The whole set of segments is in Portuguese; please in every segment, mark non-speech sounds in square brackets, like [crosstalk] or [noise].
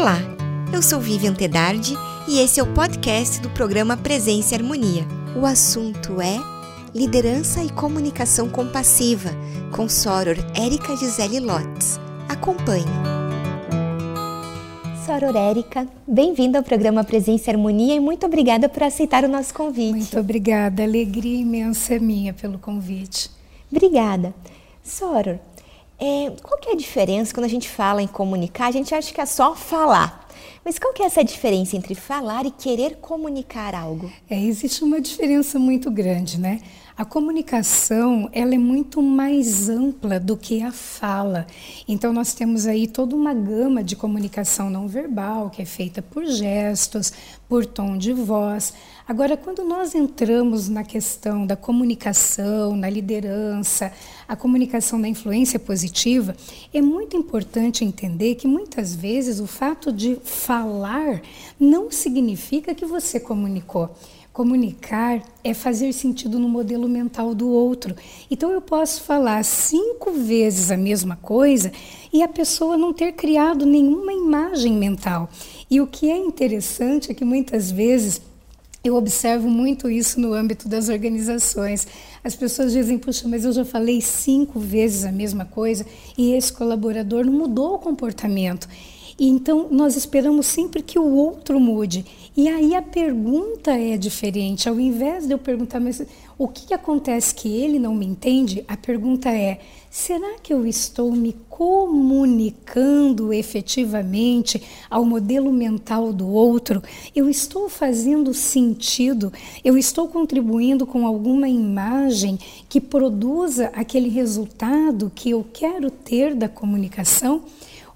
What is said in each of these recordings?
Olá, eu sou Vivian Tedardi e esse é o podcast do programa Presença e Harmonia. O assunto é Liderança e Comunicação Compassiva, com Soror Érica Gisele Lotz. Acompanhe. Soror Érica, bem-vinda ao programa Presença e Harmonia e muito obrigada por aceitar o nosso convite. Muito obrigada, alegria imensa é minha pelo convite. Obrigada. Soror, é, qual que é a diferença quando a gente fala em comunicar? A gente acha que é só falar. Mas qual que é essa diferença entre falar e querer comunicar algo? É, existe uma diferença muito grande, né? A comunicação ela é muito mais ampla do que a fala. Então nós temos aí toda uma gama de comunicação não verbal que é feita por gestos, por tom de voz. Agora, quando nós entramos na questão da comunicação, na liderança, a comunicação da influência positiva, é muito importante entender que muitas vezes o fato de falar não significa que você comunicou. Comunicar é fazer sentido no modelo mental do outro. Então eu posso falar cinco vezes a mesma coisa e a pessoa não ter criado nenhuma imagem mental. E o que é interessante é que muitas vezes eu observo muito isso no âmbito das organizações. As pessoas dizem, puxa, mas eu já falei cinco vezes a mesma coisa e esse colaborador não mudou o comportamento. E então nós esperamos sempre que o outro mude. E aí a pergunta é diferente. Ao invés de eu perguntar, mas o que, que acontece que ele não me entende? A pergunta é: será que eu estou me comunicando efetivamente ao modelo mental do outro? Eu estou fazendo sentido? Eu estou contribuindo com alguma imagem que produza aquele resultado que eu quero ter da comunicação?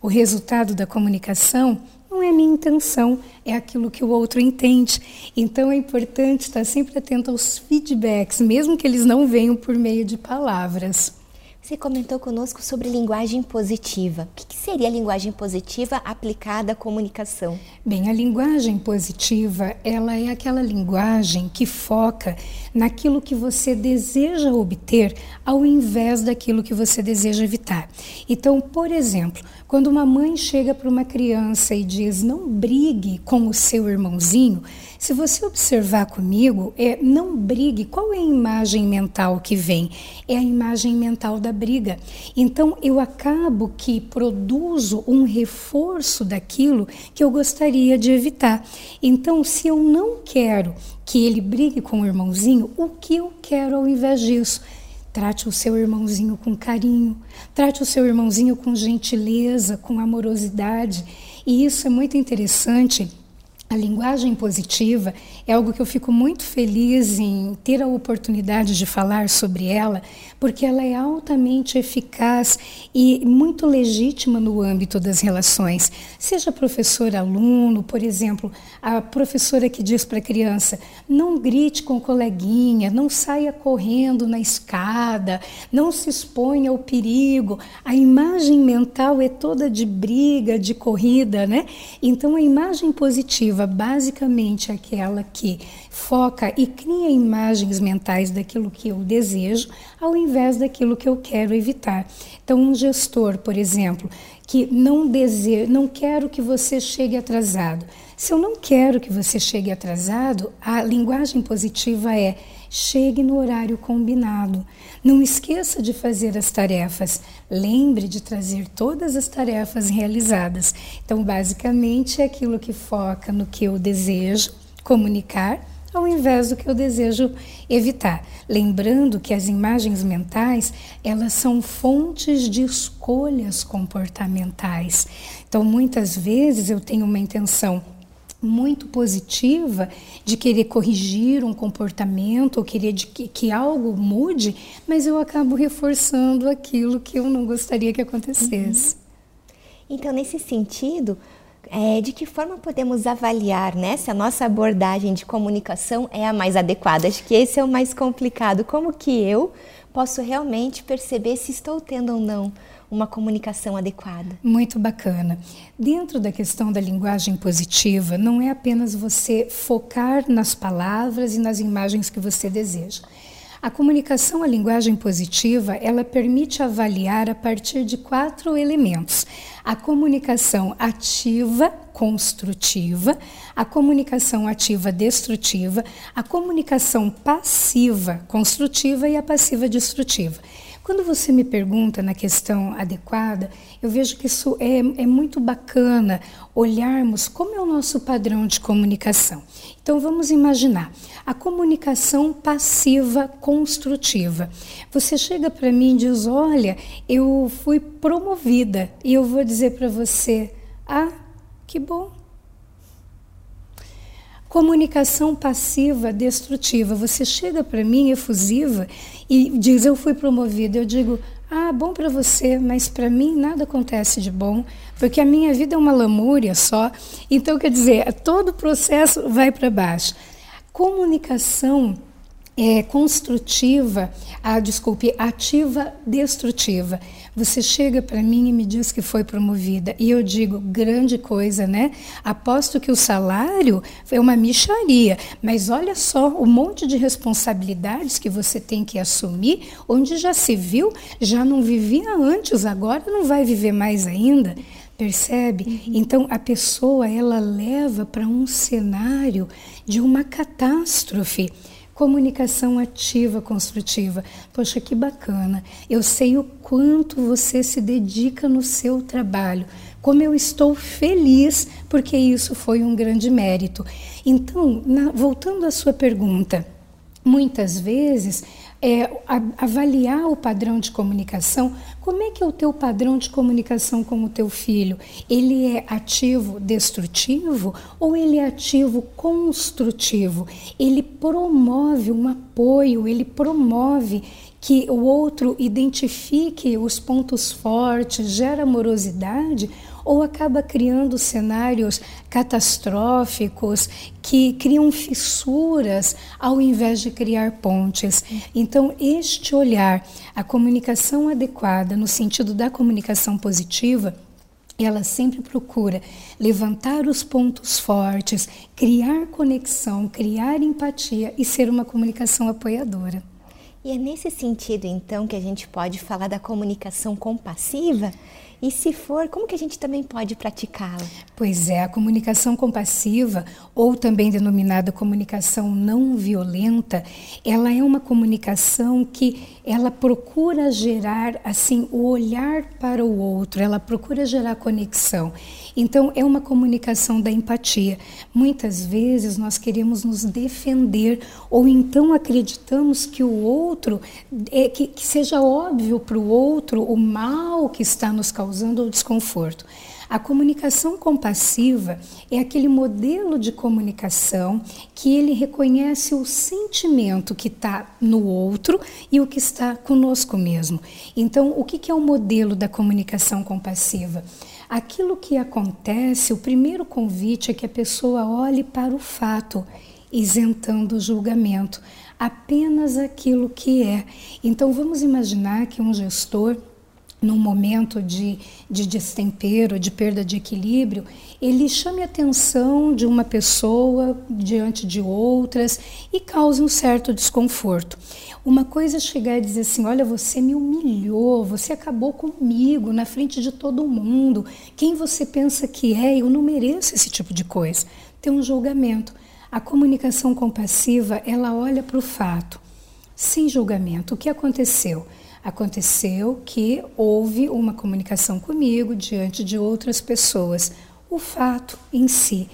O resultado da comunicação não é a minha intenção, é aquilo que o outro entende. Então é importante estar sempre atento aos feedbacks, mesmo que eles não venham por meio de palavras. Você comentou conosco sobre linguagem positiva. O que seria a linguagem positiva aplicada à comunicação? Bem, a linguagem positiva, ela é aquela linguagem que foca naquilo que você deseja obter ao invés daquilo que você deseja evitar. Então, por exemplo, quando uma mãe chega para uma criança e diz: "Não brigue com o seu irmãozinho", se você observar comigo, é não brigue. Qual é a imagem mental que vem? É a imagem mental da briga. Então eu acabo que produzo um reforço daquilo que eu gostaria de evitar. Então, se eu não quero que ele brigue com o irmãozinho, o que eu quero ao invés disso? Trate o seu irmãozinho com carinho, trate o seu irmãozinho com gentileza, com amorosidade. E isso é muito interessante a linguagem positiva é algo que eu fico muito feliz em ter a oportunidade de falar sobre ela, porque ela é altamente eficaz e muito legítima no âmbito das relações. Seja professor-aluno, por exemplo, a professora que diz para a criança: não grite com o coleguinha, não saia correndo na escada, não se exponha ao perigo. A imagem mental é toda de briga, de corrida, né? Então a imagem positiva basicamente aquela que foca e cria imagens mentais daquilo que eu desejo, ao invés daquilo que eu quero evitar. Então, um gestor, por exemplo, que não deseja, não quero que você chegue atrasado. Se eu não quero que você chegue atrasado, a linguagem positiva é chegue no horário combinado. Não esqueça de fazer as tarefas. Lembre de trazer todas as tarefas realizadas. Então, basicamente, é aquilo que foca no que eu desejo comunicar ao invés do que eu desejo evitar. Lembrando que as imagens mentais, elas são fontes de escolhas comportamentais. Então, muitas vezes eu tenho uma intenção muito positiva de querer corrigir um comportamento ou querer que, que, algo mude, mas eu acabo reforçando aquilo que eu não gostaria que acontecesse. Uhum. Então, nesse sentido, é, de que forma podemos avaliar né, se a nossa abordagem de comunicação é a mais adequada? Acho que esse é o mais complicado. Como que eu posso realmente perceber se estou tendo ou não uma comunicação adequada. Muito bacana. Dentro da questão da linguagem positiva, não é apenas você focar nas palavras e nas imagens que você deseja. A comunicação, a linguagem positiva, ela permite avaliar a partir de quatro elementos: a comunicação ativa, construtiva, a comunicação ativa destrutiva, a comunicação passiva construtiva e a passiva destrutiva. Quando você me pergunta na questão adequada, eu vejo que isso é, é muito bacana olharmos como é o nosso padrão de comunicação. Então vamos imaginar a comunicação passiva construtiva. Você chega para mim e diz: Olha, eu fui promovida, e eu vou dizer para você: Ah, que bom. Comunicação passiva destrutiva. Você chega para mim efusiva e diz: Eu fui promovida. Eu digo: Ah, bom para você, mas para mim nada acontece de bom, porque a minha vida é uma lamúria só. Então, quer dizer, todo o processo vai para baixo. Comunicação é, construtiva, ah, desculpe, ativa destrutiva. Você chega para mim e me diz que foi promovida e eu digo grande coisa, né? Aposto que o salário é uma micharia, mas olha só o monte de responsabilidades que você tem que assumir, onde já se viu, já não vivia antes, agora não vai viver mais ainda. Percebe? Uhum. Então a pessoa ela leva para um cenário de uma catástrofe. Comunicação ativa, construtiva. Poxa, que bacana. Eu sei o quanto você se dedica no seu trabalho. Como eu estou feliz, porque isso foi um grande mérito. Então, na, voltando à sua pergunta, muitas vezes é, avaliar o padrão de comunicação. Como é que é o teu padrão de comunicação com o teu filho? Ele é ativo destrutivo ou ele é ativo construtivo? Ele promove um apoio, ele promove que o outro identifique os pontos fortes, gera amorosidade ou acaba criando cenários catastróficos que criam fissuras ao invés de criar pontes. Então, este olhar, a comunicação adequada no sentido da comunicação positiva, ela sempre procura levantar os pontos fortes, criar conexão, criar empatia e ser uma comunicação apoiadora. E é nesse sentido, então, que a gente pode falar da comunicação compassiva? E se for, como que a gente também pode praticá-la? Pois é, a comunicação compassiva, ou também denominada comunicação não violenta, ela é uma comunicação que ela procura gerar assim o olhar para o outro, ela procura gerar conexão. Então é uma comunicação da empatia. Muitas vezes nós queremos nos defender ou então acreditamos que o outro é que, que seja óbvio para o outro o mal que está nos causando o desconforto. A comunicação compassiva é aquele modelo de comunicação que ele reconhece o sentimento que está no outro e o que está conosco mesmo. Então, o que é o modelo da comunicação compassiva? Aquilo que acontece, o primeiro convite é que a pessoa olhe para o fato, isentando o julgamento, apenas aquilo que é. Então, vamos imaginar que um gestor num momento de, de destempero, de perda de equilíbrio, ele chame a atenção de uma pessoa diante de outras e cause um certo desconforto. Uma coisa é chegar e dizer assim: olha, você me humilhou, você acabou comigo na frente de todo mundo. Quem você pensa que é? Eu não mereço esse tipo de coisa. Tem um julgamento. A comunicação compassiva, ela olha para o fato, sem julgamento. O que aconteceu? Aconteceu que houve uma comunicação comigo diante de outras pessoas. O fato em si,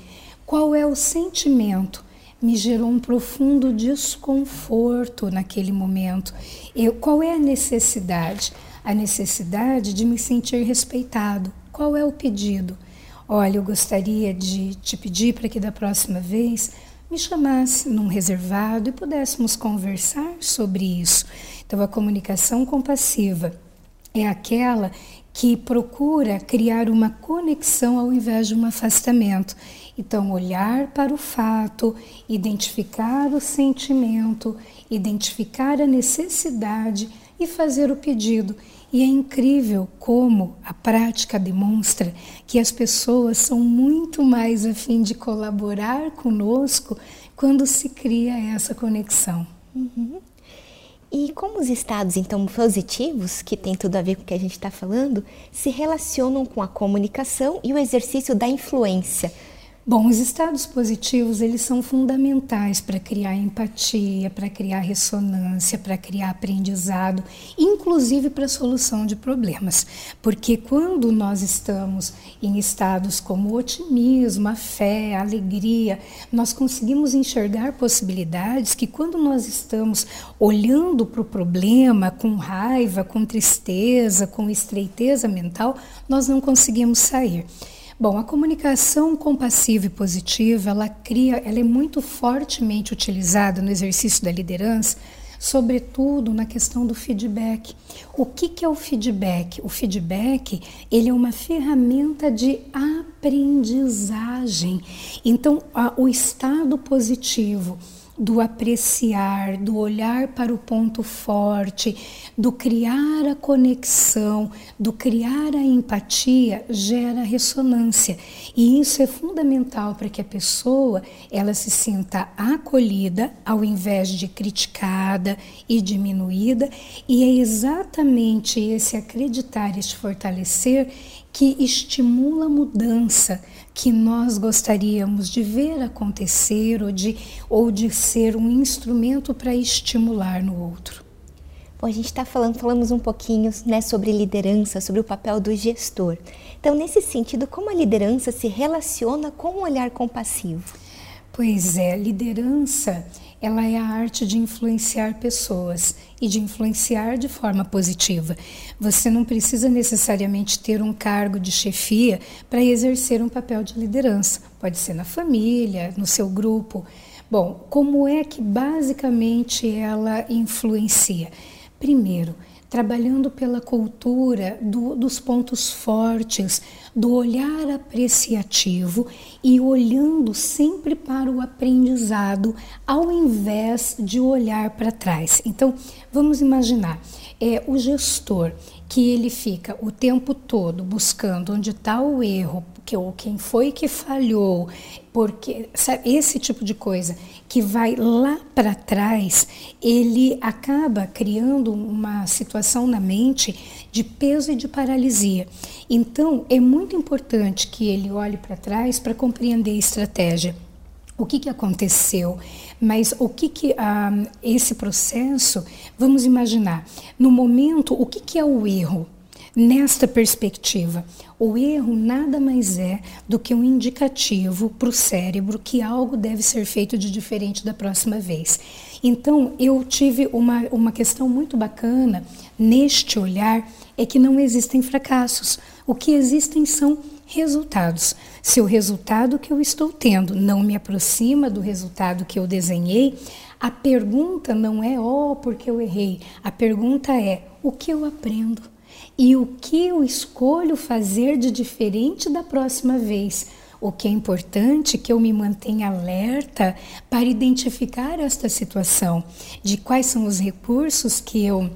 qual é o sentimento? Me gerou um profundo desconforto naquele momento. Eu, qual é a necessidade? A necessidade de me sentir respeitado. Qual é o pedido? Olha, eu gostaria de te pedir para que da próxima vez me chamasse num reservado e pudéssemos conversar sobre isso. Então, a comunicação compassiva é aquela que procura criar uma conexão ao invés de um afastamento. Então, olhar para o fato, identificar o sentimento, identificar a necessidade e fazer o pedido. E é incrível como a prática demonstra que as pessoas são muito mais a fim de colaborar conosco quando se cria essa conexão. Uhum. E como os estados, então, positivos, que tem tudo a ver com o que a gente está falando, se relacionam com a comunicação e o exercício da influência Bom, os estados positivos eles são fundamentais para criar empatia, para criar ressonância, para criar aprendizado, inclusive para a solução de problemas. Porque quando nós estamos em estados como otimismo, a fé, a alegria, nós conseguimos enxergar possibilidades que quando nós estamos olhando para o problema com raiva, com tristeza, com estreiteza mental, nós não conseguimos sair. Bom, a comunicação compassiva e positiva, ela cria, ela é muito fortemente utilizada no exercício da liderança, sobretudo na questão do feedback. O que, que é o feedback? O feedback, ele é uma ferramenta de aprendizagem. Então, a, o estado positivo, do apreciar, do olhar para o ponto forte, do criar a conexão, do criar a empatia, gera ressonância. E isso é fundamental para que a pessoa ela se sinta acolhida ao invés de criticada e diminuída, e é exatamente esse acreditar, este fortalecer que estimula a mudança que nós gostaríamos de ver acontecer ou de, ou de ser um instrumento para estimular no outro. Bom, a gente está falando, falamos um pouquinho né, sobre liderança, sobre o papel do gestor. Então, nesse sentido, como a liderança se relaciona com o olhar compassivo? Pois é, liderança ela é a arte de influenciar pessoas e de influenciar de forma positiva. Você não precisa necessariamente ter um cargo de chefia para exercer um papel de liderança. Pode ser na família, no seu grupo. Bom, como é que basicamente ela influencia? Primeiro, trabalhando pela cultura do, dos pontos fortes, do olhar apreciativo e olhando sempre para o aprendizado, ao invés de olhar para trás. Então, vamos imaginar, é o gestor que ele fica o tempo todo buscando onde está o erro, que ou quem foi que falhou, porque sabe, esse tipo de coisa que vai lá para trás, ele acaba criando uma situação na mente de peso e de paralisia. Então, é muito importante que ele olhe para trás para compreender a estratégia. O que, que aconteceu? Mas o que, que ah, esse processo, vamos imaginar, no momento, o que, que é o erro? Nesta perspectiva, o erro nada mais é do que um indicativo para o cérebro que algo deve ser feito de diferente da próxima vez. Então, eu tive uma, uma questão muito bacana neste olhar: é que não existem fracassos. O que existem são resultados. Se o resultado que eu estou tendo não me aproxima do resultado que eu desenhei, a pergunta não é, oh, porque eu errei. A pergunta é, o que eu aprendo? e o que eu escolho fazer de diferente da próxima vez. O que é importante é que eu me mantenha alerta para identificar esta situação, de quais são os recursos que eu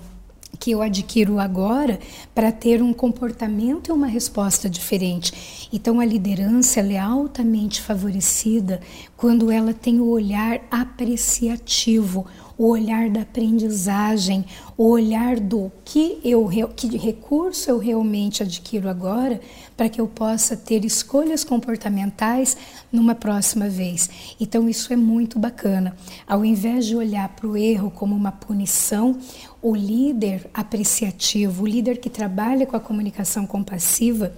que eu adquiro agora para ter um comportamento e uma resposta diferente. Então a liderança é altamente favorecida quando ela tem o olhar apreciativo, o olhar da aprendizagem, o olhar do que eu que recurso eu realmente adquiro agora para que eu possa ter escolhas comportamentais numa próxima vez. Então isso é muito bacana. Ao invés de olhar para o erro como uma punição, o líder apreciativo, o líder que trabalha com a comunicação compassiva,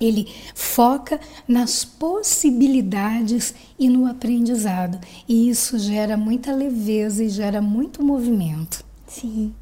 ele foca nas possibilidades e no aprendizado. E isso gera muita leveza e gera muito movimento. Sim.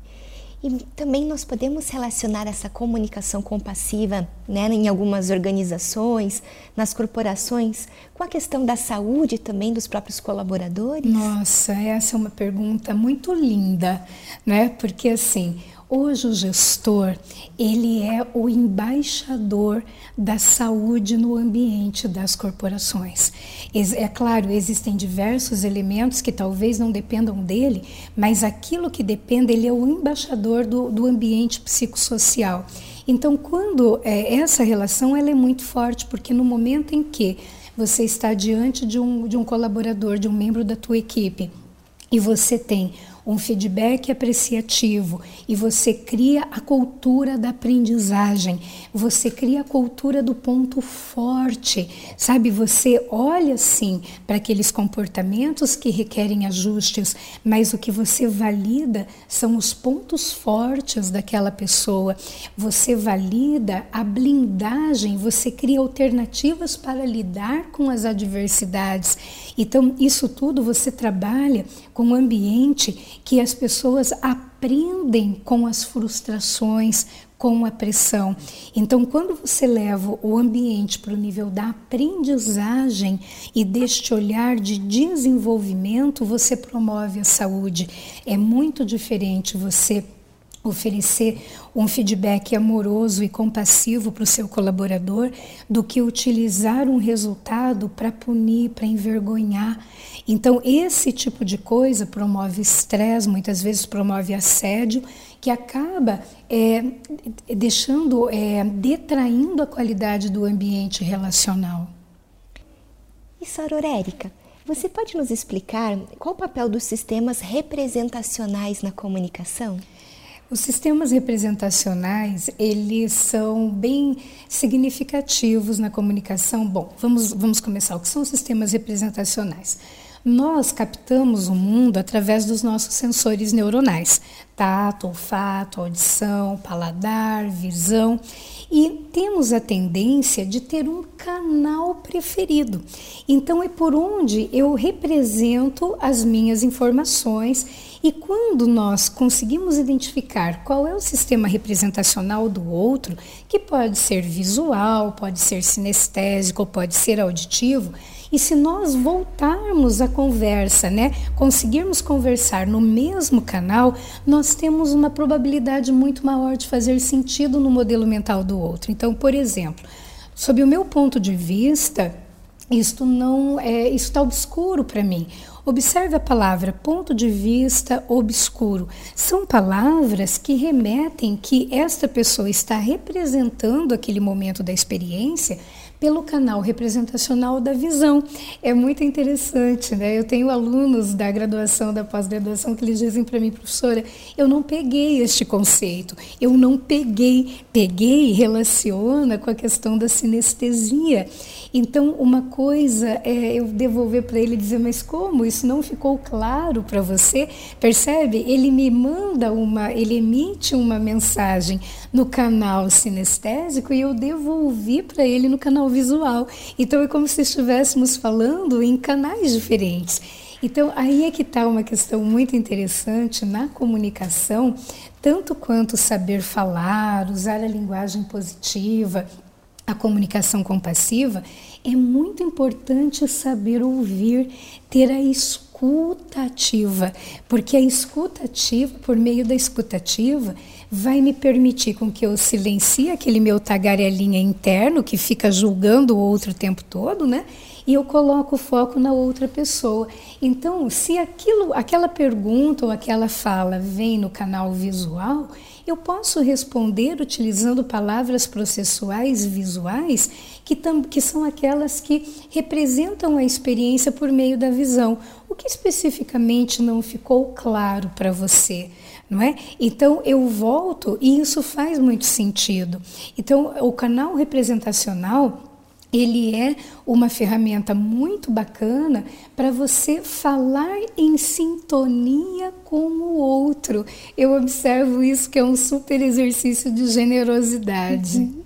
E também nós podemos relacionar essa comunicação compassiva né, em algumas organizações, nas corporações, com a questão da saúde também dos próprios colaboradores? Nossa, essa é uma pergunta muito linda, né? Porque assim, Hoje o gestor, ele é o embaixador da saúde no ambiente das corporações. É claro, existem diversos elementos que talvez não dependam dele, mas aquilo que depende, ele é o embaixador do, do ambiente psicossocial. Então, quando é, essa relação ela é muito forte, porque no momento em que você está diante de um, de um colaborador, de um membro da tua equipe, e você tem um feedback apreciativo e você cria a cultura da aprendizagem, você cria a cultura do ponto forte, sabe? Você olha sim para aqueles comportamentos que requerem ajustes, mas o que você valida são os pontos fortes daquela pessoa. Você valida a blindagem, você cria alternativas para lidar com as adversidades. Então, isso tudo você trabalha com um ambiente que as pessoas aprendem com as frustrações, com a pressão. Então, quando você leva o ambiente para o nível da aprendizagem e deste olhar de desenvolvimento, você promove a saúde. É muito diferente você oferecer um feedback amoroso e compassivo para o seu colaborador do que utilizar um resultado para punir, para envergonhar. Então, esse tipo de coisa promove estresse, muitas vezes promove assédio, que acaba é, deixando, é, detraindo a qualidade do ambiente relacional. E Sororérica, você pode nos explicar qual o papel dos sistemas representacionais na comunicação? Os sistemas representacionais, eles são bem significativos na comunicação. Bom, vamos, vamos começar. O que são os sistemas representacionais? Nós captamos o mundo através dos nossos sensores neuronais: tato, olfato, audição, paladar, visão. E temos a tendência de ter um canal preferido. Então é por onde eu represento as minhas informações e quando nós conseguimos identificar qual é o sistema representacional do outro, que pode ser visual, pode ser sinestésico, pode ser auditivo, e se nós voltarmos a conversa, né, conseguirmos conversar no mesmo canal, nós temos uma probabilidade muito maior de fazer sentido no modelo mental do outro. Então, por exemplo, sob o meu ponto de vista, isto não é, está obscuro para mim. Observe a palavra ponto de vista obscuro. São palavras que remetem que esta pessoa está representando aquele momento da experiência pelo canal representacional da visão. É muito interessante, né? Eu tenho alunos da graduação, da pós-graduação, que eles dizem para mim, professora, eu não peguei este conceito, eu não peguei, peguei relaciona com a questão da sinestesia. Então, uma coisa é eu devolver para ele e dizer, mas como? Isso não ficou claro para você? Percebe? Ele me manda uma, ele emite uma mensagem no canal sinestésico e eu devolvi para ele no canal visual. Então, é como se estivéssemos falando em canais diferentes. Então, aí é que está uma questão muito interessante na comunicação, tanto quanto saber falar, usar a linguagem positiva, a comunicação compassiva, é muito importante saber ouvir, ter a escuta ativa, porque a escuta ativa, por meio da escuta ativa, vai me permitir com que eu silencie aquele meu tagarelinha interno que fica julgando o outro o tempo todo, né? E eu coloco o foco na outra pessoa. Então, se aquilo, aquela pergunta ou aquela fala vem no canal visual, eu posso responder utilizando palavras processuais visuais, que, tam, que são aquelas que representam a experiência por meio da visão. O que especificamente não ficou claro para você? Não é? Então eu volto e isso faz muito sentido. Então o canal representacional ele é uma ferramenta muito bacana para você falar em sintonia com o outro. Eu observo isso que é um super exercício de generosidade. Uhum.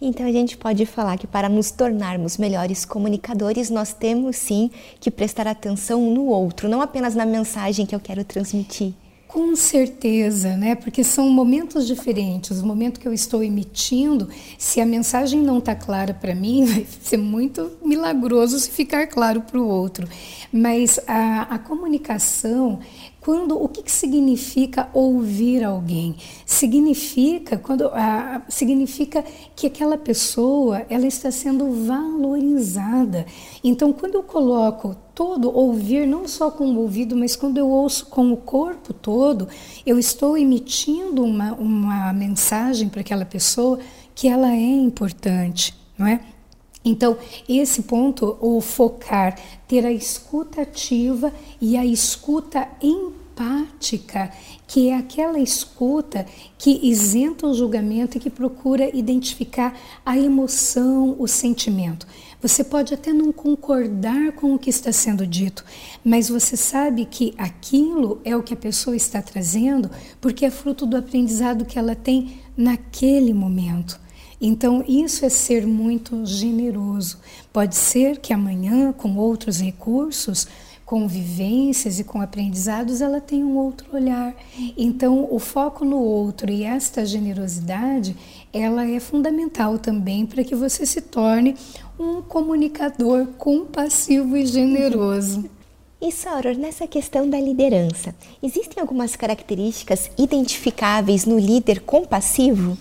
Então a gente pode falar que para nos tornarmos melhores comunicadores, nós temos sim que prestar atenção no outro, não apenas na mensagem que eu quero transmitir. Com certeza, né? Porque são momentos diferentes. O momento que eu estou emitindo, se a mensagem não está clara para mim, [laughs] vai ser muito milagroso se ficar claro para o outro. Mas a, a comunicação quando o que, que significa ouvir alguém? Significa quando a, significa que aquela pessoa ela está sendo valorizada. Então, quando eu coloco todo ouvir não só com o ouvido, mas quando eu ouço com o corpo todo, eu estou emitindo uma, uma mensagem para aquela pessoa que ela é importante, não é? Então, esse ponto, o focar, ter a escuta ativa e a escuta empática, que é aquela escuta que isenta o julgamento e que procura identificar a emoção, o sentimento. Você pode até não concordar com o que está sendo dito, mas você sabe que aquilo é o que a pessoa está trazendo porque é fruto do aprendizado que ela tem naquele momento. Então, isso é ser muito generoso. Pode ser que amanhã, com outros recursos, com vivências e com aprendizados, ela tem um outro olhar. Então, o foco no outro e esta generosidade, ela é fundamental também para que você se torne um comunicador compassivo e generoso. [laughs] E Soror, nessa questão da liderança, existem algumas características identificáveis no líder compassivo?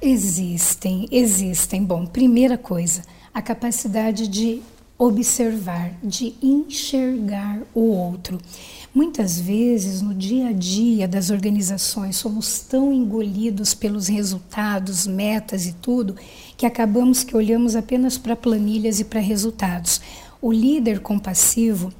Existem, existem. Bom, primeira coisa, a capacidade de observar, de enxergar o outro. Muitas vezes, no dia a dia das organizações, somos tão engolidos pelos resultados, metas e tudo, que acabamos que olhamos apenas para planilhas e para resultados. O líder compassivo,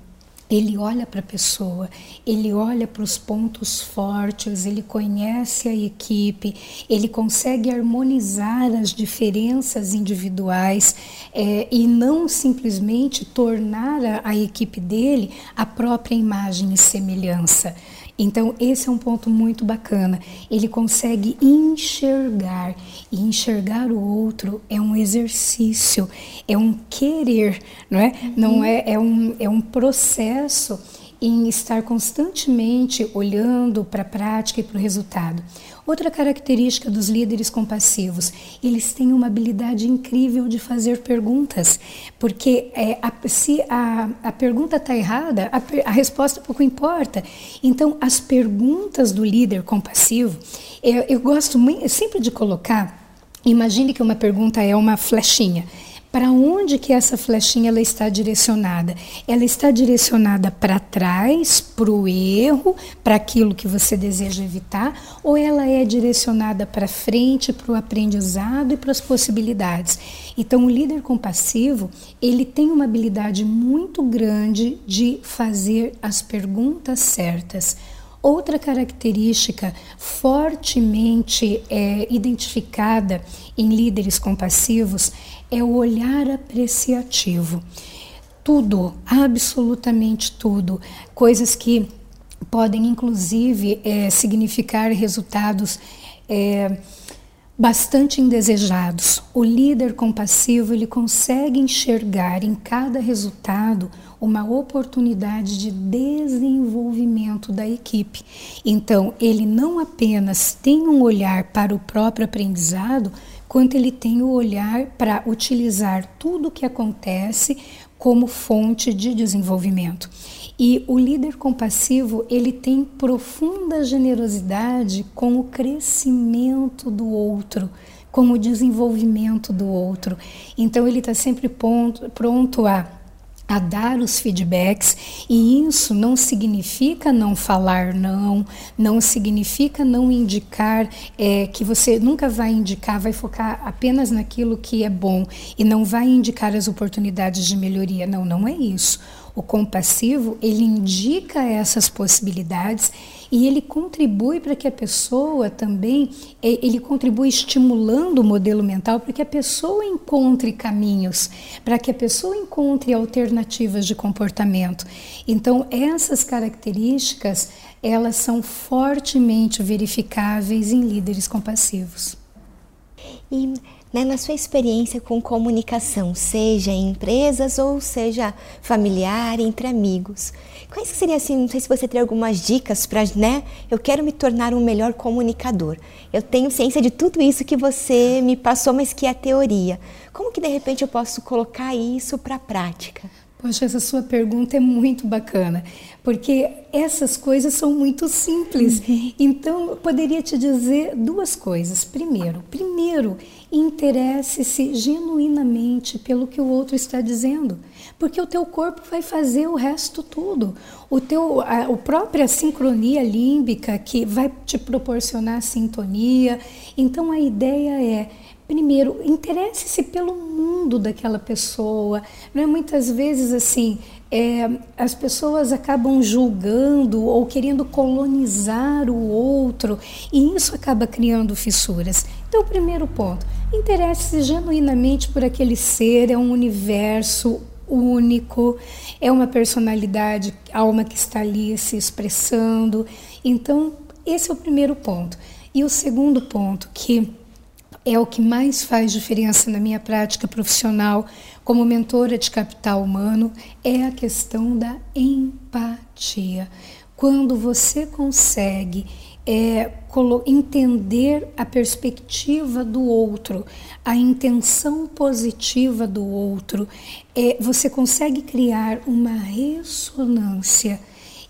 ele olha para a pessoa, ele olha para os pontos fortes, ele conhece a equipe, ele consegue harmonizar as diferenças individuais é, e não simplesmente tornar a, a equipe dele a própria imagem e semelhança. Então, esse é um ponto muito bacana. Ele consegue enxergar, e enxergar o outro é um exercício, é um querer, não é? Uhum. Não é, é, um, é um processo em estar constantemente olhando para a prática e para o resultado. Outra característica dos líderes compassivos, eles têm uma habilidade incrível de fazer perguntas, porque é, a, se a, a pergunta está errada, a, a, resposta pouco importa. Então, as perguntas do líder compassivo, eu, eu gosto muito, sempre de colocar, imagine que uma pergunta é uma flechinha. Para onde que essa flechinha ela está direcionada? Ela está direcionada para trás, para o erro, para aquilo que você deseja evitar, ou ela é direcionada para frente, para o aprendizado e para as possibilidades? Então, o líder compassivo, ele tem uma habilidade muito grande de fazer as perguntas certas. Outra característica fortemente é, identificada em líderes compassivos é o olhar apreciativo. Tudo, absolutamente tudo, coisas que podem inclusive é, significar resultados é, bastante indesejados. O líder compassivo ele consegue enxergar em cada resultado uma oportunidade de desenvolvimento da equipe. Então, ele não apenas tem um olhar para o próprio aprendizado, quanto ele tem o olhar para utilizar tudo o que acontece como fonte de desenvolvimento. E o líder compassivo, ele tem profunda generosidade com o crescimento do outro, com o desenvolvimento do outro. Então ele está sempre pronto, a a dar os feedbacks e isso não significa não falar não, não significa não indicar é, que você nunca vai indicar, vai focar apenas naquilo que é bom e não vai indicar as oportunidades de melhoria. Não, não é isso. O compassivo, ele indica essas possibilidades e ele contribui para que a pessoa também, ele contribui estimulando o modelo mental para que a pessoa encontre caminhos, para que a pessoa encontre alternativas de comportamento. Então, essas características, elas são fortemente verificáveis em líderes compassivos. E né, na sua experiência com comunicação, seja em empresas ou seja familiar, entre amigos. Quais seriam assim, não sei se você tem algumas dicas para, né, eu quero me tornar um melhor comunicador. Eu tenho ciência de tudo isso que você me passou, mas que é teoria. Como que de repente eu posso colocar isso para a prática? Poxa, essa sua pergunta é muito bacana, porque essas coisas são muito simples. Uhum. Então, eu poderia te dizer duas coisas. Primeiro, primeiro, interesse-se genuinamente pelo que o outro está dizendo, porque o teu corpo vai fazer o resto tudo. O teu a, a própria sincronia límbica que vai te proporcionar sintonia. Então, a ideia é primeiro, interesse-se pelo mundo daquela pessoa. Não é muitas vezes assim, é, as pessoas acabam julgando ou querendo colonizar o outro e isso acaba criando fissuras. Então, o primeiro ponto, interesse-se genuinamente por aquele ser, é um universo único, é uma personalidade, alma que está ali se expressando. Então, esse é o primeiro ponto. E o segundo ponto, que é o que mais faz diferença na minha prática profissional como mentora de capital humano, é a questão da empatia. Quando você consegue é, entender a perspectiva do outro, a intenção positiva do outro, é, você consegue criar uma ressonância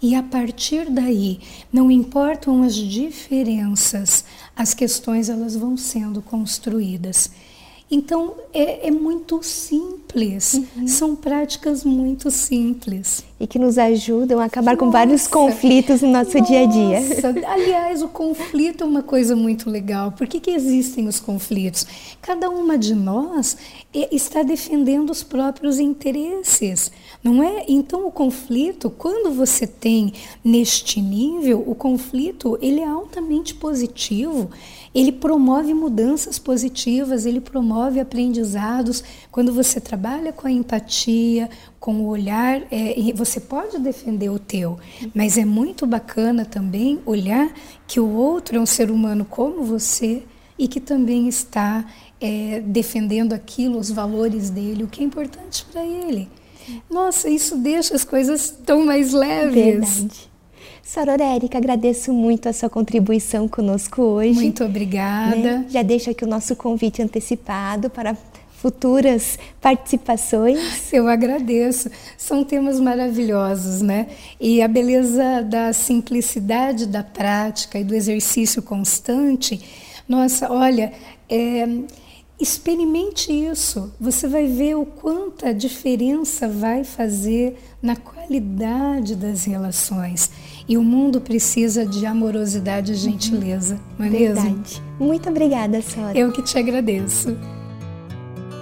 e a partir daí, não importam as diferenças, as questões elas vão sendo construídas. Então é, é muito simples, uhum. são práticas muito simples. E que nos ajudam a acabar nossa, com vários conflitos no nosso nossa. dia a dia. Aliás, o conflito é uma coisa muito legal. Por que, que existem os conflitos? Cada uma de nós está defendendo os próprios interesses, não é? Então o conflito, quando você tem neste nível, o conflito ele é altamente positivo ele promove mudanças positivas, ele promove aprendizados. Quando você trabalha com a empatia, com o olhar, é, você pode defender o teu, mas é muito bacana também olhar que o outro é um ser humano como você e que também está é, defendendo aquilo, os valores dele, o que é importante para ele. Nossa, isso deixa as coisas tão mais leves. Verdade. Sorora Érica, agradeço muito a sua contribuição conosco hoje. Muito obrigada. Né? Já deixo aqui o nosso convite antecipado para futuras participações. Eu agradeço. São temas maravilhosos, né? E a beleza da simplicidade da prática e do exercício constante. Nossa, olha, é, experimente isso. Você vai ver o quanta diferença vai fazer na qualidade das relações. E o mundo precisa de amorosidade e gentileza, não é Verdade. mesmo? Muito obrigada, Sora. Eu que te agradeço.